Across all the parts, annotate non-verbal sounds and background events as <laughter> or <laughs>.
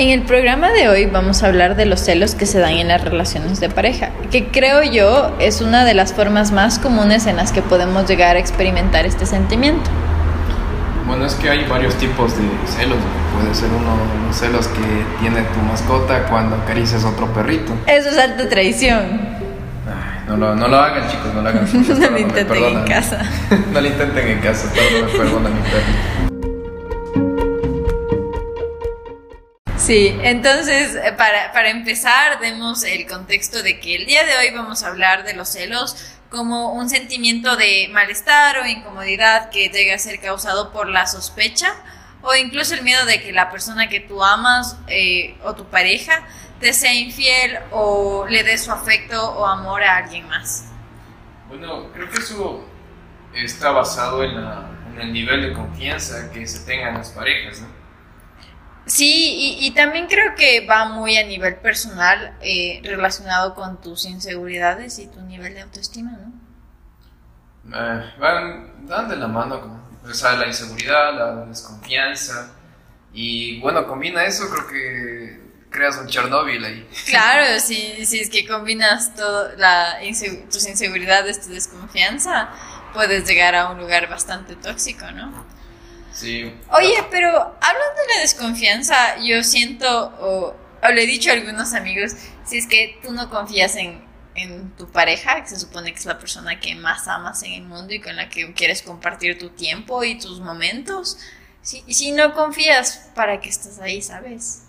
En el programa de hoy vamos a hablar de los celos que se dan en las relaciones de pareja, que creo yo es una de las formas más comunes en las que podemos llegar a experimentar este sentimiento. Bueno, es que hay varios tipos de celos. Puede ser uno los celos que tiene tu mascota cuando acaricias a otro perrito. Eso es alta traición. Ay, no, lo, no lo hagan, chicos, no lo hagan. <laughs> <laughs> No lo intenten en casa. no lo intenten en casa, todo me perdona mi perrito. Sí, entonces eh, para, para empezar demos el contexto de que el día de hoy vamos a hablar de los celos como un sentimiento de malestar o incomodidad que llega a ser causado por la sospecha o incluso el miedo de que la persona que tú amas eh, o tu pareja te sea infiel o le dé su afecto o amor a alguien más. Bueno, creo que eso está basado en, el nivel de confianza que se tengan las parejas, ¿no? Sí, y, también creo que va muy a nivel personal eh, relacionado con tus inseguridades y tu nivel de autoestima, ¿no? Eh, dan de la mano con o sea, la inseguridad, la desconfianza y bueno, combina eso, creo que creas un Chernobyl ahí. Claro, <laughs> si, si es que combinas todo, la tus inseguridades, tu desconfianza, puedes llegar a un lugar bastante tóxico, ¿no? Sí. Oye, pero hablando de la desconfianza, yo siento, o, le he dicho a algunos amigos, si es que tú no confías en, en tu pareja, que se supone que es la persona que más amas en el mundo y con la que quieres compartir tu tiempo y tus momentos, si, si no confías, ¿para qué estás ahí, sabes?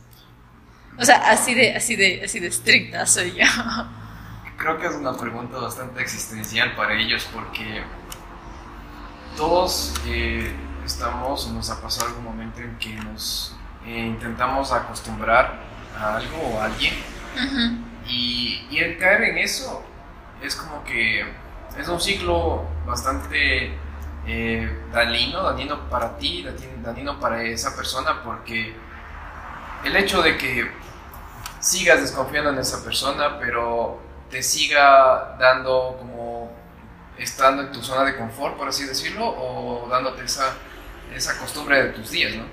O sea, así de, así de, así de estricta soy yo. <laughs> Creo que es una pregunta bastante existencial para ellos porque todos eh, estamos o nos ha pasado algún momento en que nos eh, intentamos acostumbrar a algo o a alguien y, y, el caer en eso es como que es un ciclo bastante eh, dañino, dañino para ti, dañino para esa persona porque el hecho de que sigas desconfiando en esa persona pero te siga dando como estando en tu zona de confort, por así decirlo, o dándote esa esa costumbre de tus días, ¿no?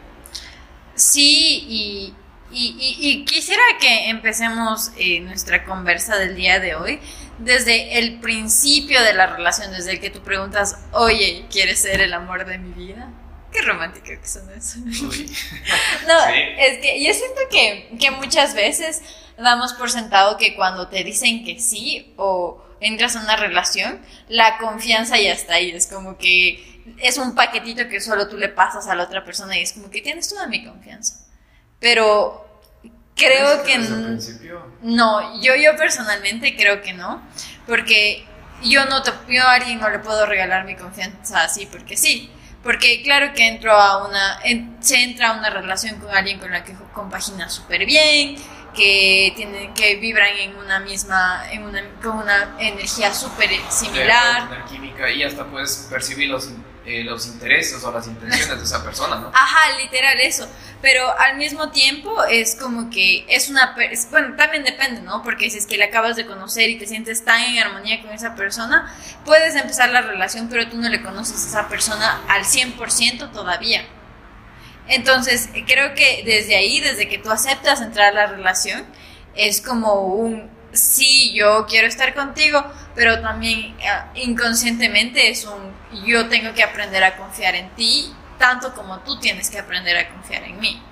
Sí, y, y, quisiera que empecemos eh, nuestra conversa del día de hoy desde el principio de la relación, desde que tú preguntas, oye, ¿quieres ser el amor de mi vida? Qué romántico que son eso. <laughs> no, es que yo siento que, que muchas veces damos por sentado que cuando te dicen que sí o entras a una relación, la confianza ya está ahí. Es como que es un paquetito que solo tú le pasas a la otra persona y es como que tienes toda mi confianza. Pero creo que no, yo yo personalmente creo que no, porque yo no te, yo a alguien no le puedo regalar mi confianza así porque sí. Porque claro que entro a una, se entra a una relación con alguien con la que compagina súper bien, que tienen, que vibran en una misma, en una, con una energía súper similar. química y hasta puedes percibir los eh, los intereses o las intenciones de esa persona, ¿no? Ajá, literal eso. Pero al mismo tiempo es como que es una... bueno, también depende, ¿no? Porque si es que le acabas de conocer y te sientes tan en armonía con esa persona, puedes empezar la relación, pero tú no le conoces a esa persona al 100% todavía. Entonces, creo que desde ahí, desde que tú aceptas entrar a la relación, es como un sí, yo quiero estar contigo, pero también eh, inconscientemente es un yo tengo que aprender a confiar en ti, tanto como tú tienes que aprender a confiar en mí.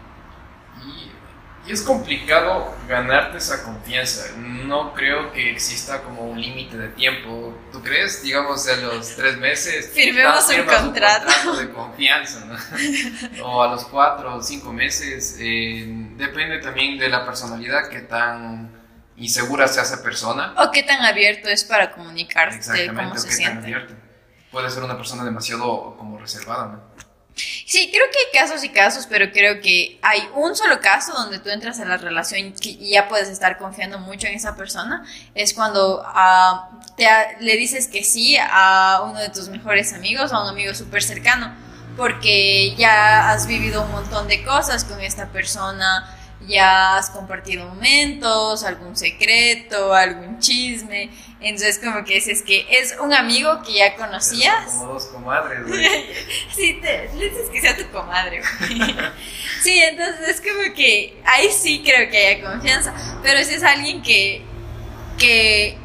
Y, es complicado ganarte esa confianza. No creo que exista como un límite de tiempo. ¿Tú crees? Digamos, a los tres meses. <laughs> Firmemos un contrato. de confianza, ¿no? <laughs> o a los cuatro o cinco meses. Eh, depende también de la personalidad que tan insegura sea esa persona. O qué tan abierto es para comunicarse cómo se siente. Puede ser una persona demasiado como reservada, ¿no? Sí, creo que hay casos y casos, pero creo que hay un solo caso donde tú entras en la relación y ya puedes estar confiando mucho en esa persona. Es cuando uh, te, le dices que sí a uno de tus mejores amigos, a un amigo súper cercano, porque ya has vivido un montón de cosas con esta persona, ya has compartido momentos, algún secreto, algún chisme. Entonces, como que es, es que es un amigo que ya conocías. Como dos comadres, güey. <laughs> sí, te, le dices que sea tu comadre, güey. <laughs> sí, entonces es como que ahí sí creo que haya confianza. Pero si es alguien que, que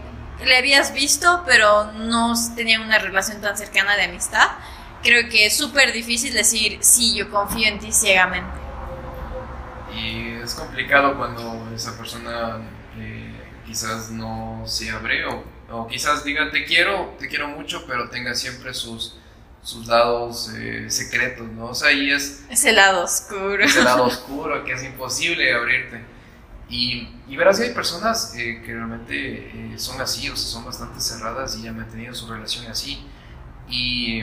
le habías visto, pero no tenían una relación tan cercana de amistad, creo que es súper difícil decir, sí, yo confío en ti ciegamente. Es complicado cuando esa persona eh, quizás no se abre o, quizás diga te quiero, te quiero mucho, pero tenga siempre sus, sus lados eh, secretos, ¿no? O sea, ahí es... Ese lado oscuro. Ese lado <laughs> oscuro que es imposible abrirte. Y, y verás que hay personas eh, que realmente son así, o sea, son bastante cerradas y ya han mantenido su relación así. Y,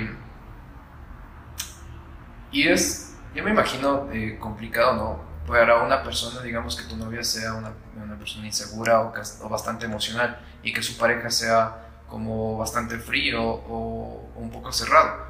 y es, yo me imagino complicado, ¿no? Para una persona, digamos que tu novia sea una, una persona insegura o, o, bastante emocional y que su pareja sea como bastante frío o, un poco cerrado.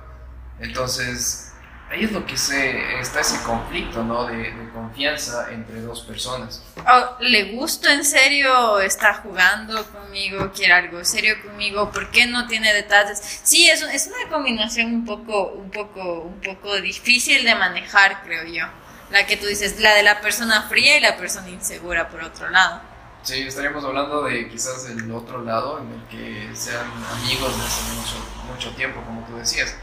Entonces, ahí es lo que se, está ese conflicto, ¿no? De, confianza entre dos personas. Oh, ¿Le gusto en serio? ¿Está jugando conmigo? ¿Quiere algo serio conmigo? ¿Por qué no tiene detalles? Sí, es, es una combinación un poco, un, poco, un poco difícil de manejar, creo yo. La que tú dices, la de la persona fría y la persona insegura por otro lado. Sí, estaríamos hablando de quizás el otro lado en el que sean amigos desde hace mucho, mucho tiempo, como tú decías.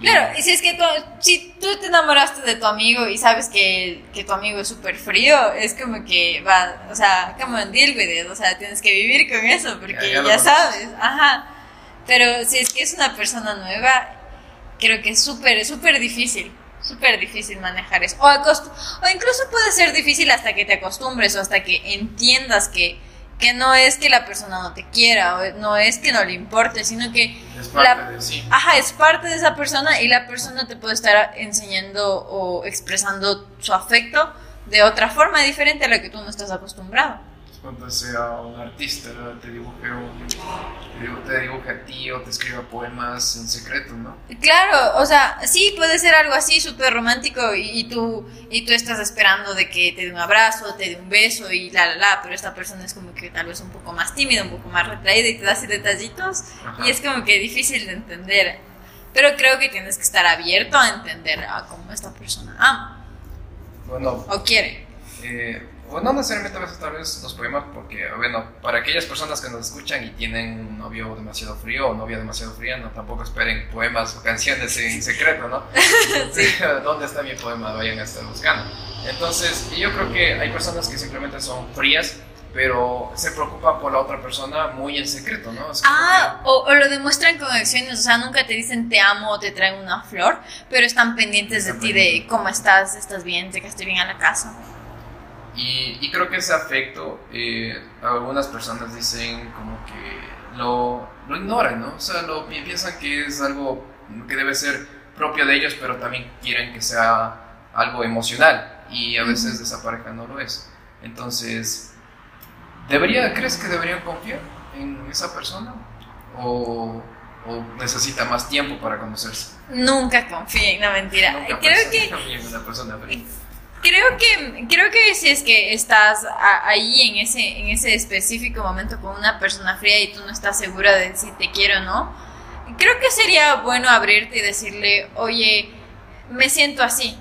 Claro, y si es que tú, si tú te enamoraste de tu amigo y sabes que, que tu amigo es súper frío, es como que va, o sea, como en deal with it, o sea, tienes que vivir con eso porque ya, sabes, ajá. Pero si es que es una persona nueva, creo que es súper, súper difícil súper difícil manejar eso. O, o incluso puede ser difícil hasta que te acostumbres o hasta que entiendas que, que no es que la persona no te quiera o no es que no le importe, sino que es parte de sí. Ajá, es parte de esa persona y la persona te puede estar enseñando o expresando su afecto de otra forma diferente a la que tú no estás acostumbrado cuando sea un artista, te dibuje, te dibuje a ti o te escriba poemas en secreto, ¿no? Claro, o sea, sí puede ser algo así súper romántico y, tú, y tú estás esperando de que te dé un abrazo, te dé un beso y la, la, la, pero esta persona es como que tal vez un poco más tímida, un poco más retraída y te da así detallitos y es como que difícil de entender. Pero creo que tienes que estar abierto a entender a cómo esta persona ama. Bueno. O quiere. Eh, o no necesariamente a veces tal vez los poemas, porque, bueno, para aquellas personas que nos escuchan y tienen un novio demasiado frío o novia demasiado fría, no tampoco esperen poemas o canciones en secreto, ¿no? <laughs> sí. <laughs> ¿Dónde está mi poema? Vayan a estar buscando. Entonces, yo creo que hay personas que simplemente son frías, pero se preocupan por la otra persona muy en secreto, ¿no? ah, o, o, lo demuestran con acciones, o sea, nunca te dicen te amo o te traen una flor, pero están pendientes de ti, de cómo estás, estás bien, te quedaste bien a la casa. Y, creo que ese afecto, eh, algunas personas dicen como que lo, lo ignoran, ¿no? O sea, lo, piensan que es algo que debe ser propio de ellos, pero también quieren que sea algo emocional y a veces de esa pareja no lo es. Entonces, ¿debería, ¿crees que deberían confiar en esa persona? ¿O, o necesita más tiempo para conocerse? Nunca confíen, no mentira. Nunca Creo que... En una persona Creo que, creo que si es que estás ahí en ese, en ese específico momento con una persona fría y tú no estás segura de si te quiero o no, creo que sería bueno abrirte y decirle, oye, me siento así.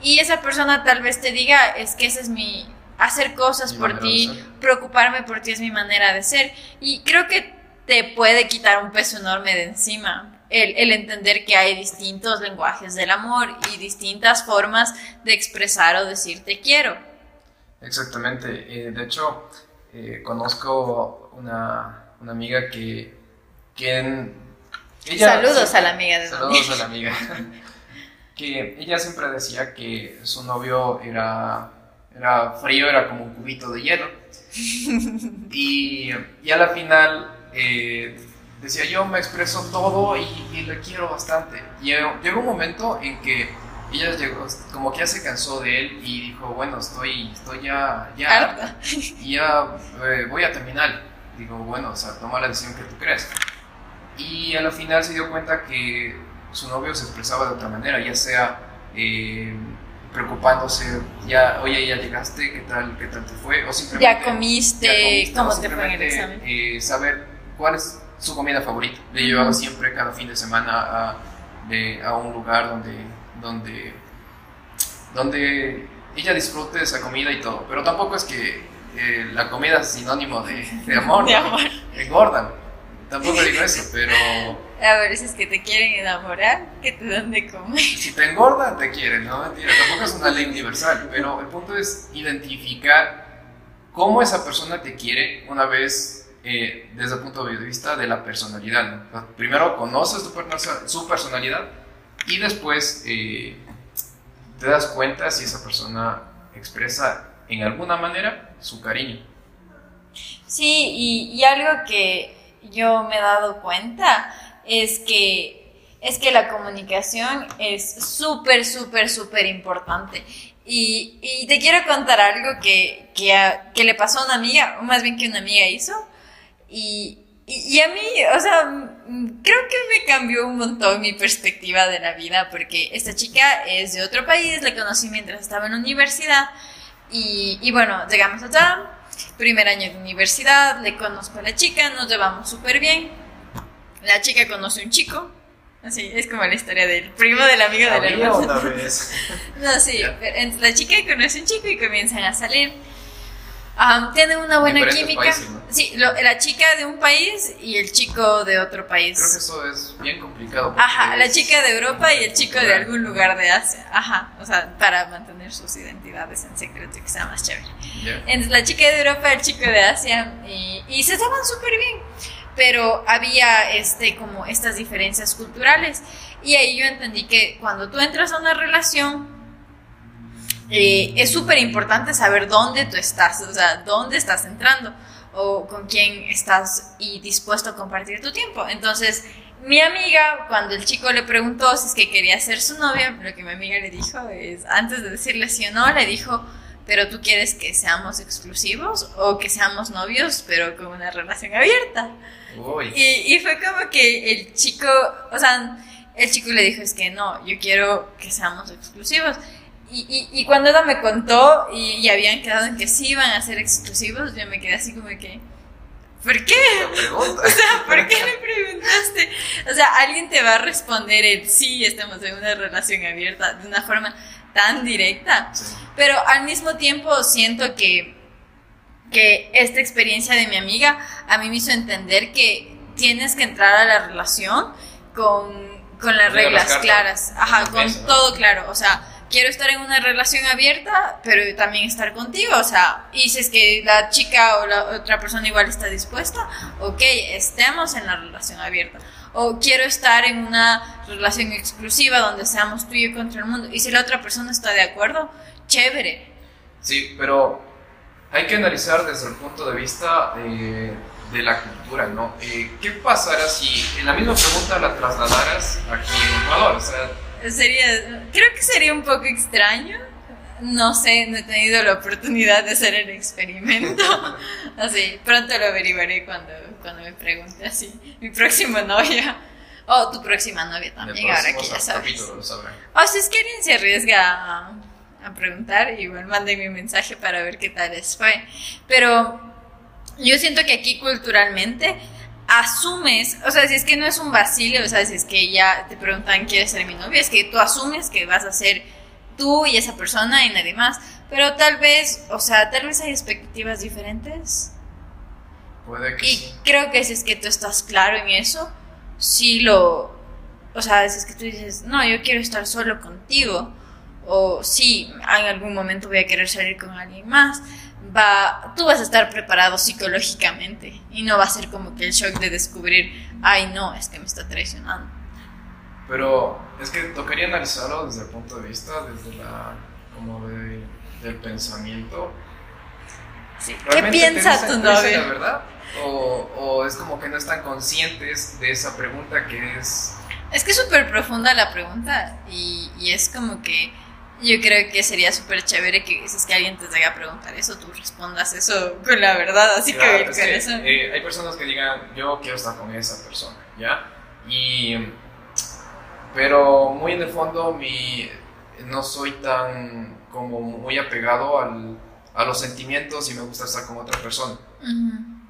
Y esa persona tal vez te diga, es que ese es mi, hacer cosas por ti, preocuparme por ti es mi manera de ser. Y creo que te puede quitar un peso enorme de encima el, entender que hay distintos lenguajes del amor y distintas formas de expresar o decir te quiero. Exactamente. Eh, de hecho, eh, conozco una, una, amiga que... Quien, saludos a la amiga de Saludos a la amiga. <laughs> que ella siempre decía que su novio era, era frío, era como un cubito de hielo. <laughs> y, y a la final... Eh, decía yo me expreso todo y, le quiero bastante. Y llegó un momento en que ella llegó, como que ya se cansó de él y dijo, bueno, estoy, estoy ya, ya, <laughs> ya eh, voy a terminar. Digo, bueno, o sea, toma la decisión que tú crees. Y a la final se dio cuenta que su novio se expresaba de otra manera, ya sea eh, preocupándose, ya, oye, ya llegaste, ¿qué tal, qué tal te fue? O simplemente, ya comiste, ¿cómo te fue en el examen? Eh, saber cuál es su comida favorita. Le llevaba siempre cada fin de semana a, a un lugar donde, donde, donde ella disfrute de esa comida y todo. Pero tampoco es que eh, la comida es sinónimo de, de amor. de amor. Engordan. Tampoco digo eso, pero... <laughs> A ver, es que te quieren enamorar, que te dan de comer. Si te engordan, te quieren, no mentira. Tampoco es una ley universal, pero el punto es identificar cómo esa persona te quiere una vez eh, desde el punto de vista de la personalidad. Primero conoces su personalidad y después eh, te das cuenta si esa persona expresa en alguna manera su cariño. Sí, y, algo que yo me he dado cuenta es que es que la comunicación es súper, súper, súper importante. Y, te quiero contar algo que, que, le pasó a una amiga, o más bien que una amiga hizo. Y, y, a mí, o sea, creo que me cambió un montón mi perspectiva de la vida, porque esta chica es de otro país, la conocí mientras estaba en universidad. Y, y bueno, llegamos allá, primer año de universidad, le conozco a la chica, nos llevamos súper bien. La chica conoce a un chico, así es como la historia del primo del amigo del hermano. <laughs> No, sí, la chica conoce a un chico y comienzan a salir. Um, tienen una buena química. Países, ¿no? Sí, lo, la chica de un país y el chico de otro país. Creo que eso es bien complicado. Ajá, la chica de Europa y el chico de algún lugar de Asia. Ajá, o sea, para mantener sus identidades en secreto y que sea más chévere. Yeah. Entonces, la chica de Europa, el chico de Asia, y, y se estaban súper bien. Pero había este, como estas diferencias culturales. Y ahí yo entendí que cuando tú entras a una relación, eh, es súper importante saber dónde tú estás, o sea, dónde estás entrando o con quién estás y dispuesto a compartir tu tiempo. Entonces, mi amiga, cuando el chico le preguntó si es que quería ser su novia, lo que mi amiga le dijo es, antes de decirle sí o no, le dijo, pero tú quieres que seamos exclusivos o que seamos novios, pero con una relación abierta. Y, y fue como que el chico, o sea, el chico le dijo, es que no, yo quiero que seamos exclusivos. Y, y, y, cuando ella me contó y, y, habían quedado en que sí iban a ser exclusivos, yo me quedé así como que, ¿por qué? <laughs> O sea, ¿por qué le preguntaste? O sea, alguien te va a responder el sí, estamos en una relación abierta de una forma tan directa. Sí. Pero al mismo tiempo siento que, que esta experiencia de mi amiga a mí me hizo entender que tienes que entrar a la relación con, con las reglas las claras, ajá, con todo claro, o sea quiero estar en una relación abierta, pero también estar contigo, o sea, y si es que la chica o la otra persona igual está dispuesta, ok, estemos en la relación abierta. O quiero estar en una relación exclusiva donde seamos tú y yo contra el mundo. Y si la otra persona está de acuerdo, chévere. Sí, pero hay que analizar desde el punto de vista de, de la cultura, ¿no? Eh, ¿Qué pasará si en la misma pregunta la trasladaras aquí en Ecuador? O sea, Sería, creo que sería un poco extraño. No sé, no he tenido la oportunidad de hacer el experimento. <laughs> Así, pronto lo averiguaré cuando, cuando me pregunte así. Mi próximo novio. O tu próxima novia también, ahora que ya sabes. O si es que alguien se arriesga a, a preguntar, igual mándenme un mensaje para ver qué tal les fue. Pero yo siento que aquí culturalmente asumes, o sea, si es que no es un vacío, o sea, si es que ya te preguntan, ¿quieres ser mi novia? Es que tú asumes que vas a ser tú y esa persona y nadie más. Pero tal vez, o sea, tal vez hay expectativas diferentes. Puede que Y sí. creo que si es que tú estás claro en eso, sí lo... O sea, si es que tú dices, no, yo quiero estar solo contigo, o sí, en algún momento voy a querer salir con alguien más, va, tú vas a estar preparado psicológicamente y no va a ser como que el shock de descubrir, ay no, es que me está traicionando. Pero es que tocaría analizarlo desde el punto de vista, desde la, como de, del pensamiento. Sí. ¿Qué ¿Realmente piensa tu dicen la novio? verdad? O, o es como que no están conscientes de esa pregunta que es... Es que es súper profunda la pregunta y, y es como que yo creo que sería súper chévere que si es que alguien te llega a preguntar eso, tú respondas eso con la verdad, así Claro, que con que, eso. eh, hay personas que digan, yo quiero estar con esa persona, ¿ya? Y... Pero muy en el fondo mi, no soy tan como muy apegado al, a los sentimientos y me gusta estar con otra persona.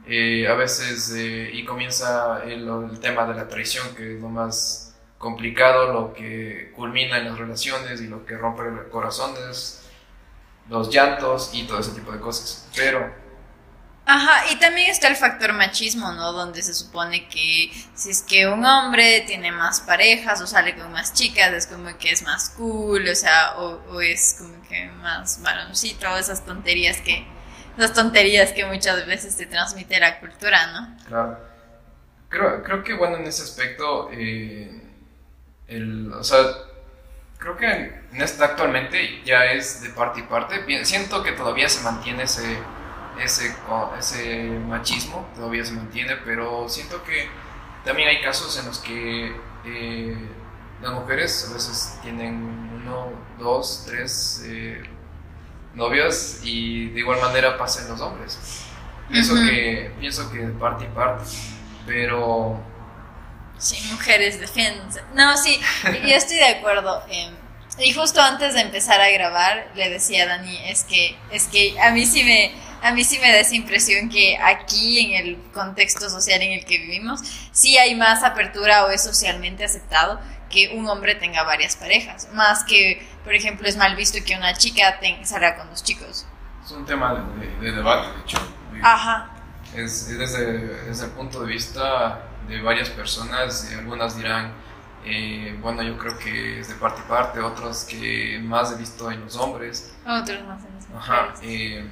Eh, a veces, eh, y comienza el, el, tema de la traición, que es lo más complicado, lo que culmina en las relaciones y lo que rompe corazones, los llantos y todo ese tipo de cosas. Pero Ajá, y también está el factor machismo, ¿no? Donde se supone que si es que un hombre tiene más parejas o sale con más chicas, es como que es más cool, o sea, o, es como que más varoncito, esas tonterías que, esas tonterías que muchas veces te transmite la cultura, ¿no? Claro. Creo, creo que, bueno, en ese aspecto, eh, el, o sea, creo que en esta actualmente ya es de parte y parte. Siento que todavía se mantiene ese ese, ese machismo todavía se mantiene, pero siento que también hay casos en los que eh, las mujeres a veces tienen uno, dos, tres eh, novios y de igual manera pasan los hombres. Pienso, que, pienso que de parte y parte, pero... Sí, mujeres defienden. No, sí, yo estoy de acuerdo. y justo antes de empezar a grabar le decía a Dani, es que, es que a mí sí me a mí sí me da esa impresión que aquí, en el contexto social en el que vivimos, sí hay más apertura o es socialmente aceptado que un hombre tenga varias parejas. Más que, por ejemplo, es mal visto que una chica salga con dos chicos. Es un tema de, debate, de hecho. Ajá. Es, desde, desde, el punto de vista de varias personas, algunas dirán, eh, bueno, yo creo que es de parte y parte, otros que más he visto en los hombres. Otros más en las mujeres. Ajá. Eh,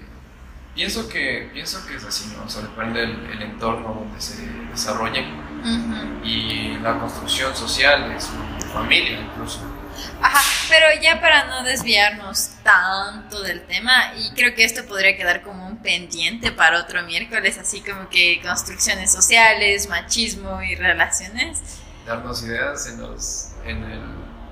Pienso que, pienso que es así, ¿no? O sea, depende del entorno donde se desarrolle y la construcción social de su familia incluso. Ajá, pero ya para no desviarnos tanto del tema, y creo que esto podría quedar como pendiente para otro miércoles, así como que construcciones sociales, machismo y relaciones. Darnos ideas en, los, en el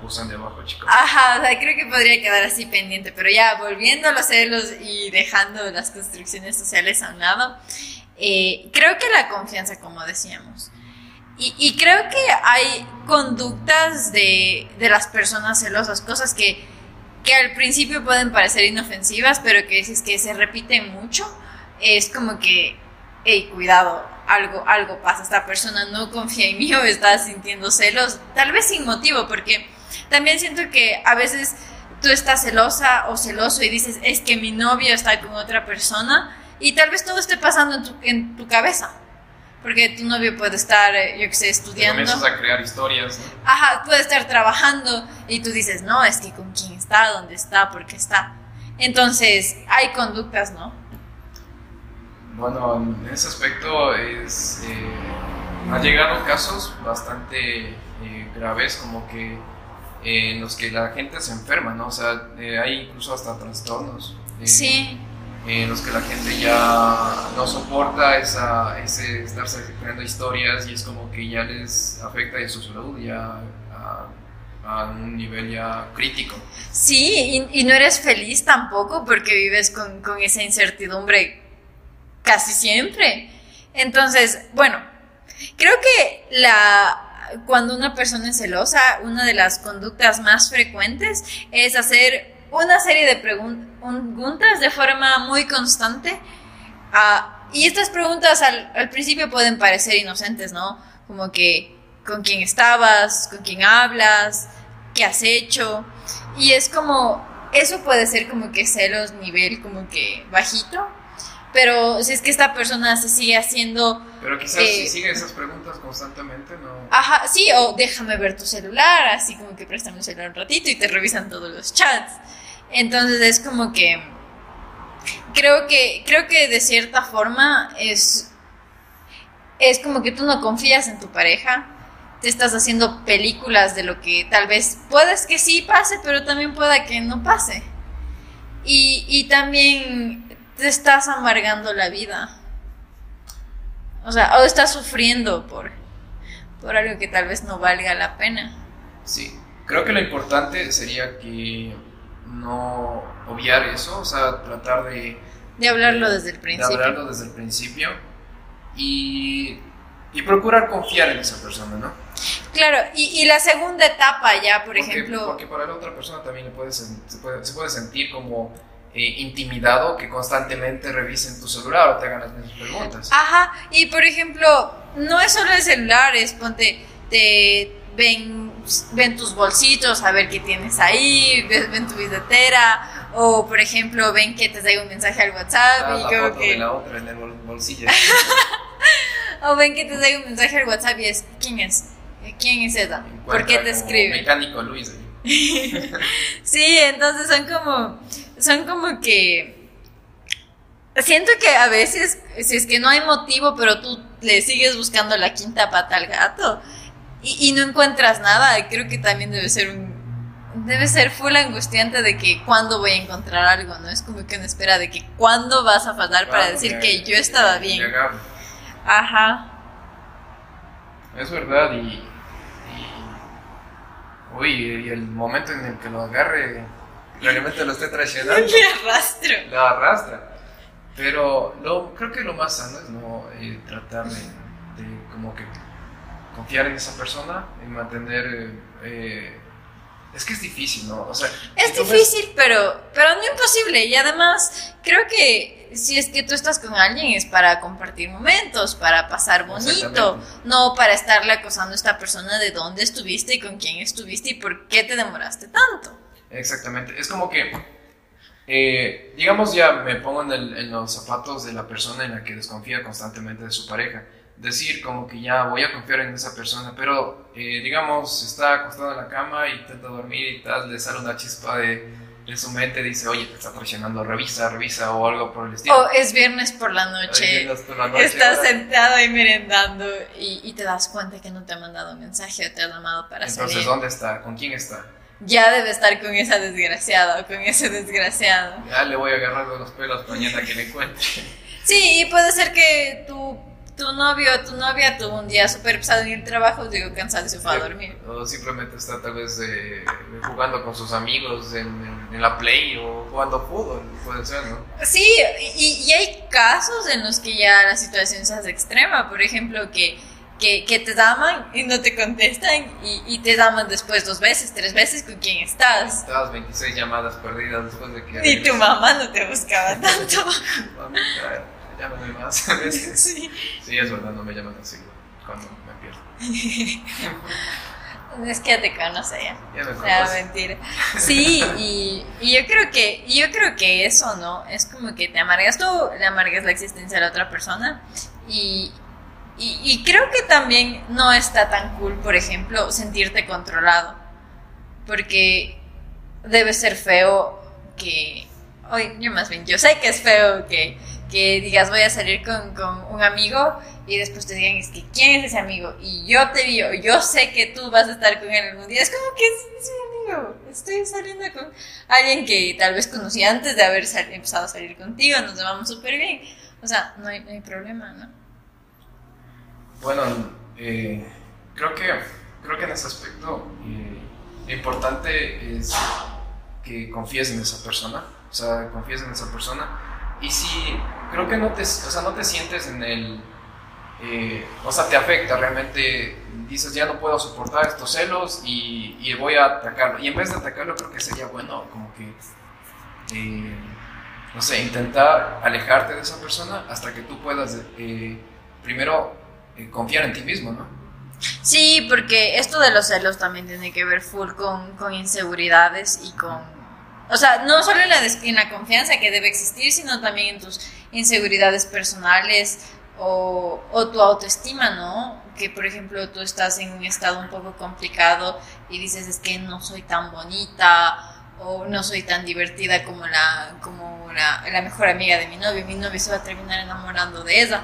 usan de abajo, chicos. Ajá, o sea, creo que podría quedar así pendiente, pero ya volviendo a los celos y dejando las construcciones sociales a un lado, eh, creo que la confianza, como decíamos, y, y creo que hay conductas de, de, las personas celosas, cosas que, que al principio pueden parecer inofensivas, pero que si es que se repiten mucho, es como que, hey, cuidado, algo, algo pasa, esta persona no confía en mí o está sintiendo celos, tal vez sin motivo, porque también siento que a veces tú estás celosa o celoso y dices, es que mi novio está con otra persona y tal vez todo esté pasando en tu, en tu cabeza. Porque tu novio puede estar, eh, yo que sé, estudiando. comienzas a crear historias. Ajá, puede estar trabajando y tú dices, no, es que con quién está, dónde está, por qué está. Entonces, hay conductas, ¿no? Bueno, en ese aspecto es, eh, han llegado casos bastante eh, graves, como que en los que la gente se enferma, ¿no? O sea, eh, hay incluso hasta trastornos. Eh, sí. En los que la gente ya no soporta esa, ese estarse creando historias y es como que ya les afecta a su salud ya a, un nivel ya crítico. Sí, y, y, no eres feliz tampoco porque vives con, con esa incertidumbre casi siempre. Entonces, bueno, creo que la cuando una persona es celosa, una de las conductas más frecuentes es hacer una serie de preguntas de forma muy constante. Ah, y estas preguntas al, principio pueden parecer inocentes, ¿no? Como que, ¿con quién estabas? ¿Con quién hablas? ¿Qué has hecho? Y es como, eso puede ser como que celos nivel como que bajito, pero si es que esta persona se sigue haciendo... Pero quizás si eh, sigue esas preguntas constantemente, ¿no? Ajá, sí, o déjame ver tu celular, así como que préstame el celular un ratito y te revisan todos los chats. Entonces es como que... Creo que, creo que de cierta forma es... Es como que tú no confías en tu pareja, te estás haciendo películas de lo que tal vez puedes que sí pase, pero también pueda que no pase. Y, y también te estás amargando la vida. O sea, o estás sufriendo por, por algo que tal vez no valga la pena. Sí, creo que lo importante sería que no obviar eso, o sea, tratar de... De hablarlo desde el principio. De hablarlo desde el principio y, y procurar confiar en esa persona, ¿no? Claro, y, y la segunda etapa ya, por Porque, ejemplo... porque para la otra persona también le puede se, puede, se puede sentir como eh, intimidado que constantemente revisen tu celular o te hagan las mismas preguntas. Ajá, y por ejemplo, no es solo el celular, es ponte, te ven, ven tus bolsitos a ver qué tienes ahí, ven, ven tu billetera, o por ejemplo, ven que te llega un mensaje al WhatsApp Ah, y la como foto que... de la otra en el bol- bolsillo. <laughs> O ven que te llega un mensaje al WhatsApp y es, ¿quién es? ¿Quién es esa? ¿Por qué te escribe? Mecánico Luis. ahí. <laughs> Sí, entonces son como, son como que, siento que a veces, si es que no hay motivo, pero tú le sigues buscando la quinta pata al gato y, y no encuentras nada, creo que también debe ser un, debe ser full angustiante de que cuándo voy a encontrar algo, ¿no? Es como que una espera de que cuándo vas a fallar para Ah, decir que yo estaba bien. Ajá. Es verdad, y- Uy, y el momento en el que lo agarre, realmente lo esté traicionando, <laughs> Me arrastro. lo arrastra. Pero lo, creo que lo más sano es no eh, tratar de, de como que confiar en esa persona y mantener... eh, es que es difícil, ¿no? O sea, Es difícil, pero, pero no imposible. Y además, creo que si es que tú estás con alguien es para compartir momentos, para pasar bonito, no para estarle acosando a esta persona de dónde estuviste y con quién estuviste y por qué te demoraste tanto. Exactamente. Es como que, eh, digamos, ya me pongo en, el- en los zapatos de la persona en la que desconfía constantemente de su pareja. Decir como que ya voy a confiar en esa persona, pero eh, digamos, está acostado en la cama y intenta dormir y tal, le sale una chispa de, de su mente, dice, oye, te está traicionando, revisa, revisa o algo por el estilo. O es viernes por la noche, vienes por la noche, estás ahora- sentado ahí merendando y, y te das cuenta que no te ha mandado un mensaje o te ha llamado para Entonces, salir. ¿dónde está? ¿Con quién está? Ya debe estar con esa desgraciada o con ese desgraciado. Ya le voy a agarrar los pelos mañana que le encuentre. Sí, y puede ser que tu, tu novio o tu novia tuvo un día súper pesado en el trabajo, digo, cansado y se fue a dormir. O simplemente está tal vez eh, jugando con sus amigos en, en- la play o jugando fútbol, puede ser, ¿no? Sí, y, y hay casos en los que ya la situación se hace extrema, por ejemplo, que, que, que te llaman y no te contestan y, y te llaman después dos veces, tres veces con quién estás. Estabas 26 llamadas perdidas después de que... Y tu mamá no te buscaba <laughs> tanto. Llámame más <laughs> <laughs> a veces. Sí. Sí, es verdad, no me llaman así cuando me pierdo. <laughs> Es que ya te conoce ya. Ya me No, conoces. mentira. Sí, y, y yo creo que yo creo que eso, ¿no? Es como que te amargas tú, le amargas la existencia a la otra persona y, y, y creo que también no está tan cool, por ejemplo, sentirte controlado. Porque debe ser feo que... Oye, yo más bien, yo sé que es feo que, que digas voy a salir con, con un amigo y después te digan es que quién es ese amigo y yo te vi yo sé que tú vas a estar con él algún día. Es como que es, es mi amigo. Estoy saliendo con alguien que tal vez conocí antes de haber sal- empezado a salir contigo, nos llevamos súper bien. O sea, no hay, no hay problema, ¿no? Bueno, eh, creo, que, creo que en ese aspecto eh, lo importante es que confíes en esa persona, o sea, confíes en esa persona. Y si creo que no te, o sea, no te sientes en el, eh, o sea, te afecta realmente, dices ya no puedo soportar estos celos y, y voy a atacarlo. Y en vez de atacarlo creo que sería bueno como que, eh, no sé, intentar alejarte de esa persona hasta que tú puedas eh, primero confiar en ti mismo, ¿no? Sí, porque esto de los celos también tiene que ver full con, con inseguridades y con... O sea, no solo en la, confianza que debe existir, sino también en tus inseguridades personales o, tu autoestima, ¿no? Que, por ejemplo, tú estás en un estado un poco complicado y dices, es que no soy tan bonita o no soy tan divertida como la, como la mejor amiga de mi novio. Mi novio se va a terminar enamorando de ella.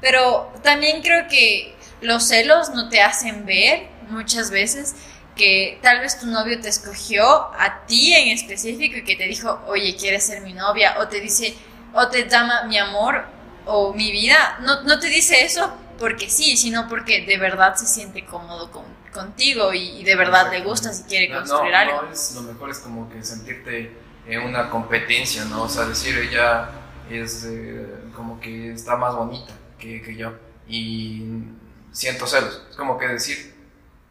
Pero también creo que los celos no te hacen ver muchas veces que tal vez tu novio te escogió a ti en específico y que te dijo, oye, ¿quieres ser mi novia? O te dice, o te llama mi amor o mi vida. No, no te dice eso porque sí, sino porque de verdad se siente cómodo con, contigo y, y de verdad le gusta si quiere No, construir no, algo. no es, lo mejor es como que sentirte en una competencia, ¿no? O sea, decir ella es eh, como que está más bonita que, que yo y siento celos. Es como que decir,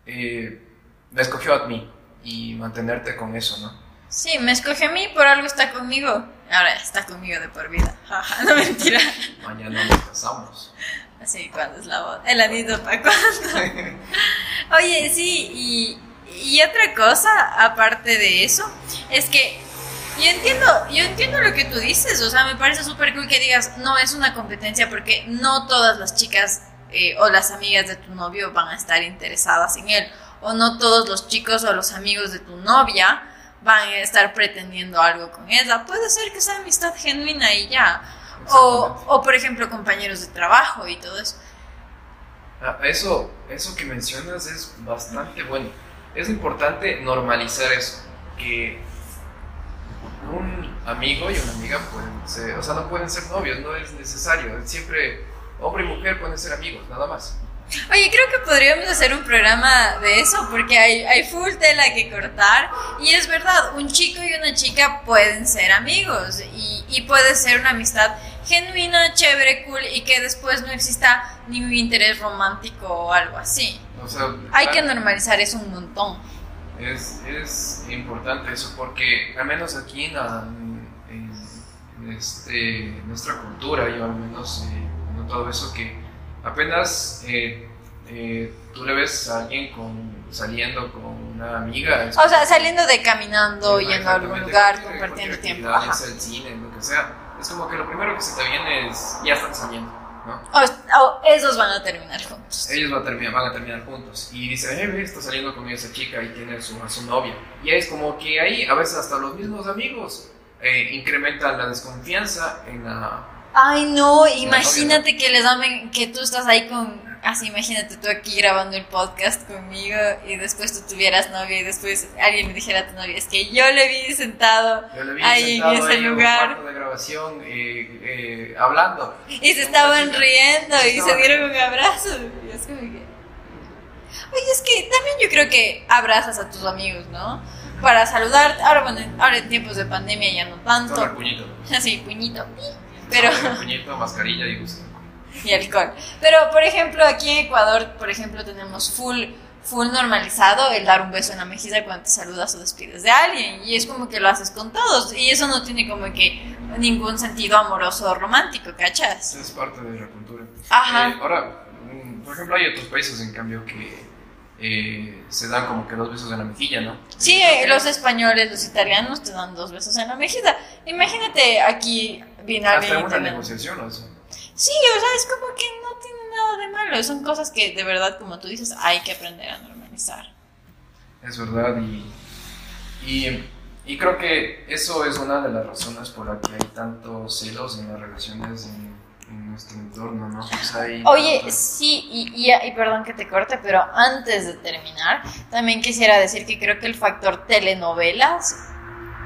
eh, me escogió a mí y mantenerte con eso, ¿no? Sí, me escogió a mí, por algo está conmigo. Ahora está conmigo de por vida. <laughs> no mentira. Mañana nos casamos. Así, ¿cuándo es la boda? El anito para cuándo. <laughs> Oye, sí, y, y otra cosa, aparte de eso, es que yo entiendo, yo entiendo lo que tú dices, o sea, me parece súper cool que digas, no es una competencia porque no todas las chicas eh, o las amigas de tu novio van a estar interesadas en él, o no todos los chicos o los amigos de tu novia van a estar pretendiendo algo con ella. Puede ser que sea amistad genuina y ya. O, o, por ejemplo, compañeros de trabajo y todo eso. Ah, eso, eso que mencionas es bastante bueno. Es importante normalizar eso, que un amigo y una amiga pueden ser, o sea, no pueden ser novios, no es necesario. Siempre hombre y mujer pueden ser amigos, nada más. Oye, creo que podríamos hacer un programa de eso porque hay, hay full tela que cortar y es verdad, un chico y una chica pueden ser amigos y, y puede ser una amistad genuina, chévere, cool y que después no exista ningún interés romántico o algo así. O sea, Hay que normalizar eso un montón. es, es importante eso porque al menos aquí en, la- en- en este, nuestra cultura, yo al menos eh, he notado eso que apenas eh, eh, tú le ves a alguien con, saliendo con una amiga. O sea, saliendo de caminando, yendo a algún lugar, compartiendo tiempo. Ajá. el cine, lo que sea. Es como que lo primero que se te viene es ya están saliendo, ¿no? O, o esos van a terminar juntos. Ellos van a terminar, van a terminar juntos. Y dice, eh, está saliendo con esa chica y tiene su, a su novia. Y es como que ahí, a veces hasta los mismos amigos eh, incrementan la desconfianza en la... Ay, no, novia, imagínate que les damen, que tú estás ahí con, así imagínate tú aquí grabando el podcast conmigo y después tú tuvieras novia y después alguien le dijera a tu novia, es que yo le vi sentado vi ahí en sentado ese ahí en un lugar de grabación eh, eh, hablando. y se estaban riendo y se dieron un abrazo. Y es como que... Oye, es que también yo creo que abrazas a tus amigos, ¿no? Para saludar, ahora bueno, ahora en tiempos de pandemia ya no Solo el tanto, puñito. <laughs> así, puñito, pero... El puñito, mascarilla y gusto. <laughs> y alcohol. Pero, por ejemplo, aquí en Ecuador, por ejemplo, tenemos full, full normalizado el dar un beso en la mejilla cuando te saludas o despides de alguien. Y es como que lo haces con todos. Y eso no tiene como que ningún sentido amoroso o romántico, ¿cachas? Es parte de la cultura. Ajá. Eh, ahora, mm, por ejemplo, hay otros países, en cambio, que eh, se dan como que dos besos en la mejilla, ¿no? Sí, eh, los españoles, los italianos te dan dos besos en la mejilla. Imagínate aquí alguien Hasta una negociación, o sea. Sí, o sea, es como que no tiene nada de malo. Son cosas que de verdad, como tú dices, hay que aprender a normalizar. Es verdad, y, y, y creo que eso es una de las razones por la que hay tantos celos en las relaciones en, en nuestro entorno, ¿no? Sea, hay Oye, tanto- sí, y, y, y perdón que te corte, pero antes de terminar, también quisiera decir que creo que el factor telenovelas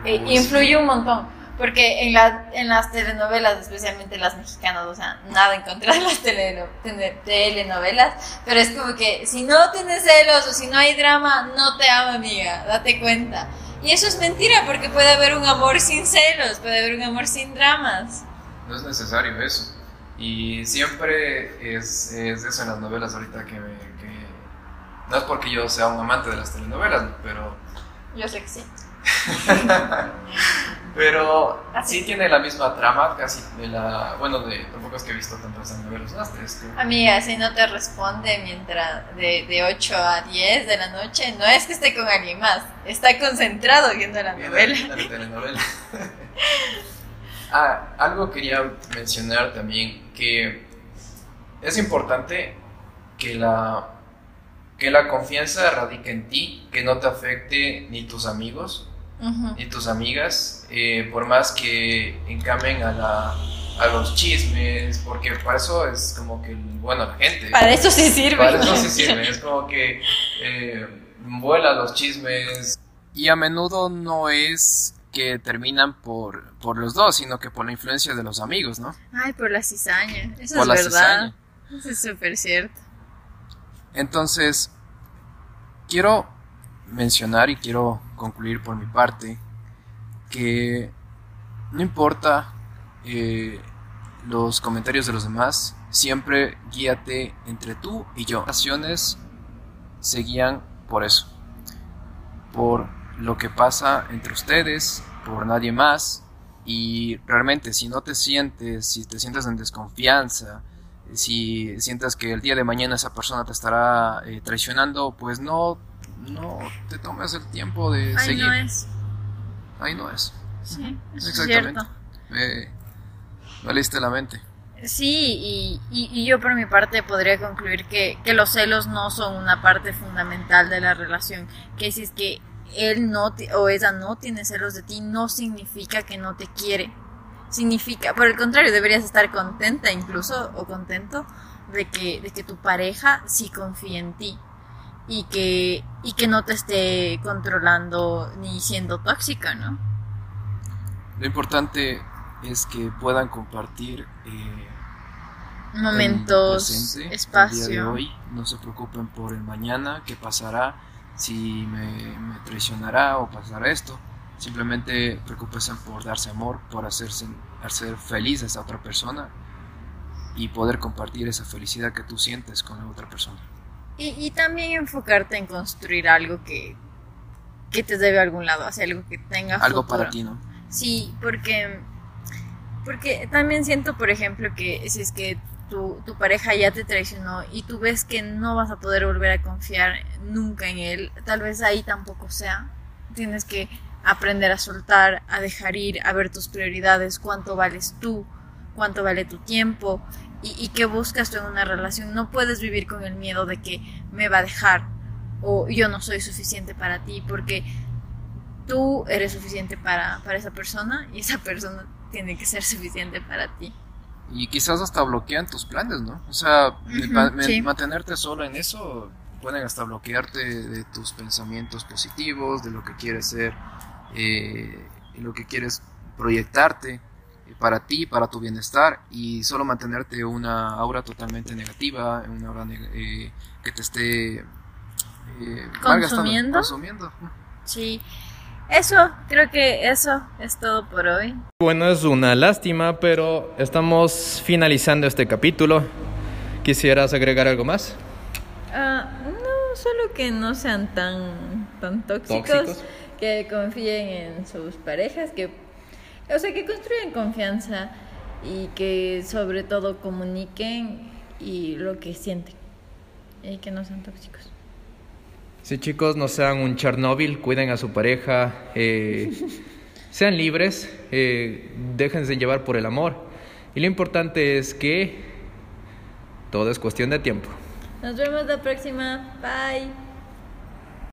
eh, Uy, influye sí. un montón. Porque en, la, en las telenovelas, especialmente las mexicanas, o sea, nada en contra de las teleno- tele- telenovelas, pero es como que si no tienes celos o si no hay drama, no te amo, amiga, date cuenta. Y eso es mentira, porque puede haber un amor sin celos, puede haber un amor sin dramas. no es necesario eso. Y siempre es, es eso en las novelas ahorita que, me, que... No es porque yo sea un amante de las telenovelas, pero... Yo sé que sí. <laughs> Pero Así. sí tiene la misma trama, casi de la... Bueno, de, tampoco es que he visto tantas unas tres, creo. Amiga, si no te responde mientras de, de 8 a 10 de la noche, no es que esté con alguien más, está concentrado viendo la Viene- novela. viene la telenovela. <laughs> ah, algo quería mencionar también, que es importante que la, que la confianza radique en ti, que no te afecte ni tus amigos, Ujú. ni tus amigas, eh, por más que encamen a, la, a los chismes, porque para eso es como que, bueno, la gente. Para eso sí sirve. Para eso sí sirve, es como que eh, vuela los chismes. Y a menudo no es que terminan por, por los dos, sino que por la influencia de los amigos, ¿no? Ay, por la cizaña. Eso Por la es verdad. cizaña. Eso es súper cierto. Entonces, quiero mencionar y quiero concluir por mi parte que no importa eh, los comentarios de los demás, siempre guíate entre tú y yo. Relaciones se guían por eso, por lo que pasa entre ustedes, por nadie más, y realmente si no te sientes, si te sientes en desconfianza, si sientas que el día de mañana esa persona te estará eh, traicionando, pues no, no te tomes el tiempo de Ahí seguir. no es. Ahí no es. Sí, eso es Exactamente. cierto. Me valiste la mente. Sí, y, y- y yo por mi parte podría concluir que, que los celos no son una parte fundamental de la relación. Que si es que él no o ella no tiene celos de ti, no significa que no te quiere. Significa, por el contrario, deberías estar contenta incluso o contento de que, de que tu pareja sí confía en ti y que, y que no te esté controlando ni siendo tóxica, ¿no? Lo importante es que puedan compartir eh, Momentos, presente, el día de espacio. hoy. No se preocupen por el mañana, qué pasará, si me, me traicionará o pasará esto. Simplemente preocúpense por darse amor, por hacerse, hacer feliz a esa otra persona y poder compartir esa felicidad que tú sientes con la otra persona. Y, y también enfocarte en construir algo que, que te lleve a algún lado, hacia algo que tenga Algo futuro. para ti, ¿no? Sí, porque, porque también siento, por ejemplo, que si es que tu, tu pareja ya te traicionó y tú ves que no vas a poder volver a confiar nunca en él, tal vez ahí tampoco sea. Tienes que aprender a soltar, a dejar ir, a ver tus prioridades, cuánto vales tú, cuánto vale tu tiempo y, y qué buscas tú en una relación. No puedes vivir con el miedo de que me va a dejar o yo no soy suficiente para ti porque tú eres suficiente para, para esa persona y esa <laughs> persona tiene que ser suficiente para ti. Y quizás hasta bloquean tus planes, ¿no? O sea, me- sí. mantenerte solo en eso pueden hasta bloquearte de tus pensamientos positivos, de lo que quieres ser, eh, y lo que quieres proyectarte para ti, para tu bienestar, y solo mantenerte una aura totalmente negativa, una aura neg- eh, que te esté eh, ¿Consumiendo? consumiendo. Sí, eso, creo que eso es todo por hoy. Bueno, es una lástima, pero estamos finalizando este capítulo. ¿Quisieras agregar algo más? Ah, no, solo que no sean tan, tan tóxicos, Tóxicos. que confíen en sus parejas, que, o sea, que construyan confianza y que sobre todo comuniquen y lo que sienten y que no sean tóxicos. Sí, chicos, no sean un Chernobyl, cuiden a su pareja, eh, <laughs> sean libres, eh, déjense llevar por el amor. Y lo importante es que todo es cuestión de tiempo. Nos vemos la próxima. Bye.